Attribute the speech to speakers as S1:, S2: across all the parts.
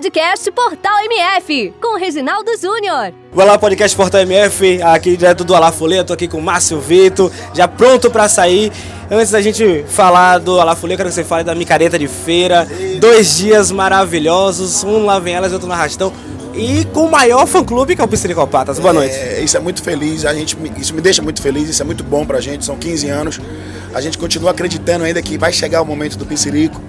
S1: Podcast Portal MF, com Reginaldo Júnior.
S2: Vai lá, Podcast Portal MF, aqui direto do Alá Folha, tô aqui com o Márcio Vitor, já pronto para sair. Antes da gente falar do Alá Folha, quero que você fale da micareta de feira. Dois dias maravilhosos, um lá vem elas, outro no arrastão. E com o maior fã-clube que é o Pisciricopatas. Boa noite.
S3: É, isso é muito feliz, a gente, isso me deixa muito feliz, isso é muito bom pra gente, são 15 anos. A gente continua acreditando ainda que vai chegar o momento do Piscirico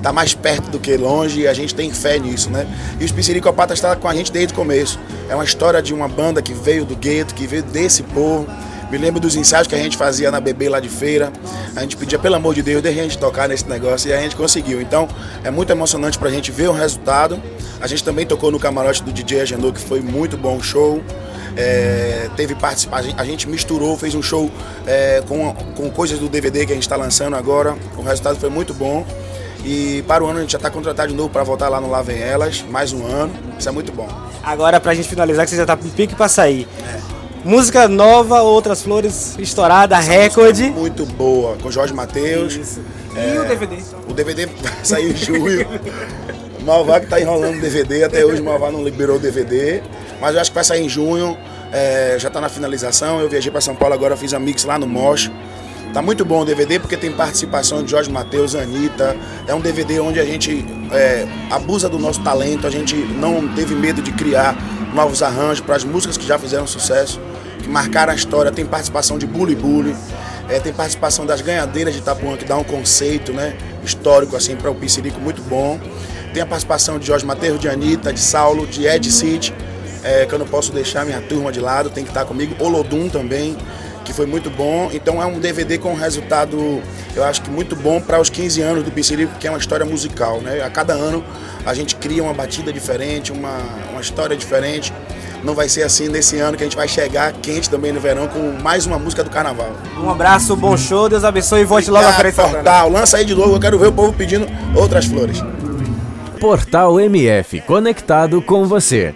S3: está mais perto do que longe e a gente tem fé nisso, né? E os Pisciricopatas está com a gente desde o começo. É uma história de uma banda que veio do gueto, que veio desse povo. Me lembro dos ensaios que a gente fazia na bebê lá de feira. A gente pedia, pelo amor de Deus, deixa a gente tocar nesse negócio e a gente conseguiu. Então é muito emocionante para a gente ver o resultado. A gente também tocou no camarote do DJ Agenor, que foi muito bom o show. É, teve participação, a gente misturou, fez um show é, com, com coisas do DVD que a gente está lançando agora. O resultado foi muito bom. E para o ano a gente já está contratado de novo para voltar lá no Lá Vem Elas, mais um ano. Isso é muito bom.
S2: Agora, para a gente finalizar, que você já está pique para sair. É. Música nova, Outras Flores, estourada, Essa recorde.
S3: Muito boa, com Jorge Matheus.
S2: É, e o DVD?
S3: O DVD saiu em julho. Malvá que está enrolando o DVD, até hoje o Malvá não liberou o DVD. Mas eu acho que vai sair em junho, é, já está na finalização. Eu viajei para São Paulo agora, fiz a mix lá no Mosh. Tá muito bom o DVD porque tem participação de Jorge Matheus, Anitta. É um DVD onde a gente é, abusa do nosso talento, a gente não teve medo de criar novos arranjos para as músicas que já fizeram sucesso, que marcaram a história. Tem participação de Bully Bully, é, tem participação das ganhadeiras de Itapuã, que dá um conceito né, histórico assim para o Piscirico muito bom. Tem a participação de Jorge Matheus, de Anitta, de Saulo, de Ed City, é, que eu não posso deixar minha turma de lado, tem que estar comigo. Olodum também que foi muito bom. Então é um DVD com um resultado, eu acho que muito bom para os 15 anos do Pincelico, que é uma história musical. Né? A cada ano a gente cria uma batida diferente, uma, uma história diferente. Não vai ser assim nesse ano que a gente vai chegar quente também no verão com mais uma música do carnaval.
S2: Um abraço, bom show, Deus abençoe e volte logo à frente.
S3: Portal, lança aí de novo, eu quero ver o povo pedindo outras flores.
S4: Portal MF, conectado com você.